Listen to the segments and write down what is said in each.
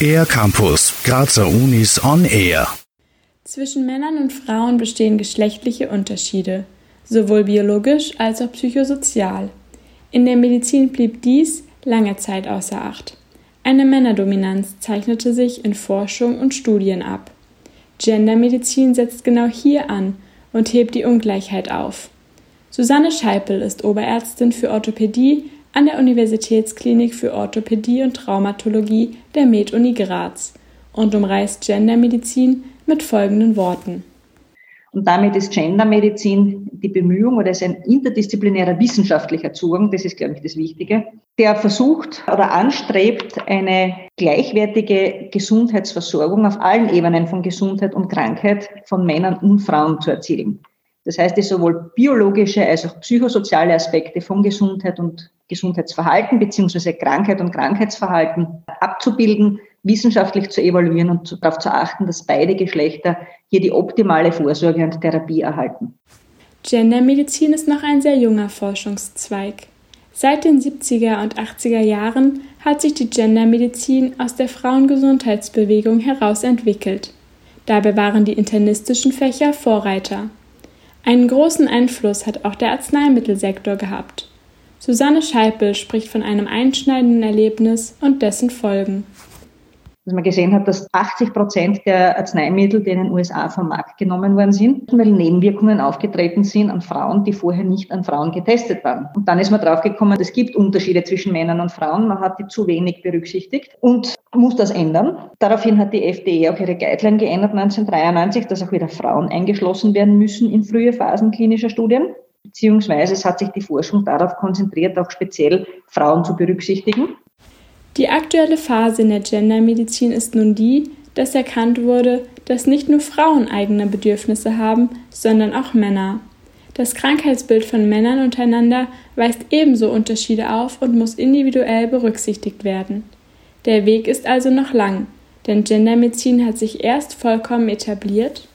Air Campus, Grazer Unis on Air. Zwischen Männern und Frauen bestehen geschlechtliche Unterschiede, sowohl biologisch als auch psychosozial. In der Medizin blieb dies lange Zeit außer Acht. Eine Männerdominanz zeichnete sich in Forschung und Studien ab. Gendermedizin setzt genau hier an und hebt die Ungleichheit auf. Susanne Scheipel ist Oberärztin für Orthopädie an der Universitätsklinik für Orthopädie und Traumatologie der Med-Uni Graz und umreißt Gendermedizin mit folgenden Worten. Und damit ist Gendermedizin die Bemühung oder ist ein interdisziplinärer wissenschaftlicher Zugang, das ist, glaube ich, das Wichtige, der versucht oder anstrebt, eine gleichwertige Gesundheitsversorgung auf allen Ebenen von Gesundheit und Krankheit von Männern und Frauen zu erzielen. Das heißt, es sowohl biologische als auch psychosoziale Aspekte von Gesundheit und Gesundheitsverhalten beziehungsweise Krankheit und Krankheitsverhalten abzubilden, wissenschaftlich zu evaluieren und darauf zu achten, dass beide Geschlechter hier die optimale Vorsorge und Therapie erhalten. Gendermedizin ist noch ein sehr junger Forschungszweig. Seit den 70er und 80er Jahren hat sich die Gendermedizin aus der Frauengesundheitsbewegung heraus entwickelt. Dabei waren die internistischen Fächer Vorreiter. Einen großen Einfluss hat auch der Arzneimittelsektor gehabt. Susanne Scheipel spricht von einem einschneidenden Erlebnis und dessen Folgen dass man gesehen hat, dass 80 Prozent der Arzneimittel, die in den USA vom Markt genommen worden sind, weil Nebenwirkungen aufgetreten sind an Frauen, die vorher nicht an Frauen getestet waren. Und dann ist man draufgekommen, es gibt Unterschiede zwischen Männern und Frauen. Man hat die zu wenig berücksichtigt und muss das ändern. Daraufhin hat die FDA auch ihre Guideline geändert 1993, dass auch wieder Frauen eingeschlossen werden müssen in frühe Phasen klinischer Studien beziehungsweise es hat sich die Forschung darauf konzentriert, auch speziell Frauen zu berücksichtigen. Die aktuelle Phase in der Gendermedizin ist nun die, dass erkannt wurde, dass nicht nur Frauen eigene Bedürfnisse haben, sondern auch Männer. Das Krankheitsbild von Männern untereinander weist ebenso Unterschiede auf und muss individuell berücksichtigt werden. Der Weg ist also noch lang, denn Gendermedizin hat sich erst vollkommen etabliert,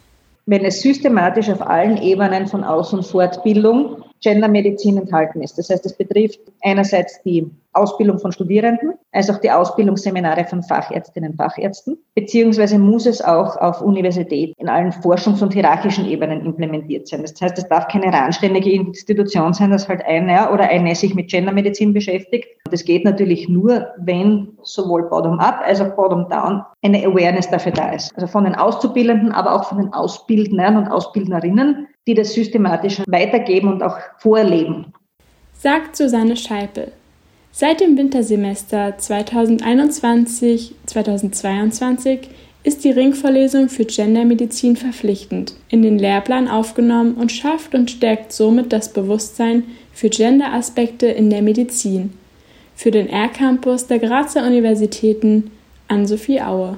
wenn es systematisch auf allen Ebenen von Aus- und Fortbildung Gendermedizin enthalten ist. Das heißt, es betrifft einerseits die Ausbildung von Studierenden, als auch die Ausbildungsseminare von Fachärztinnen und Fachärzten, beziehungsweise muss es auch auf Universität in allen Forschungs- und hierarchischen Ebenen implementiert sein. Das heißt, es darf keine randständige Institution sein, dass halt einer oder eine sich mit Gendermedizin beschäftigt. Das geht natürlich nur, wenn sowohl bottom-up als auch bottom-down eine Awareness dafür da ist. Also von den Auszubildenden, aber auch von den Ausbildnern und Ausbildnerinnen, die das systematisch weitergeben und auch vorleben. Sagt Susanne Scheipel. Seit dem Wintersemester 2021-2022 ist die Ringvorlesung für Gendermedizin verpflichtend in den Lehrplan aufgenommen und schafft und stärkt somit das Bewusstsein für Genderaspekte in der Medizin. Für den R-Campus der Grazer Universitäten an Sophie Aue.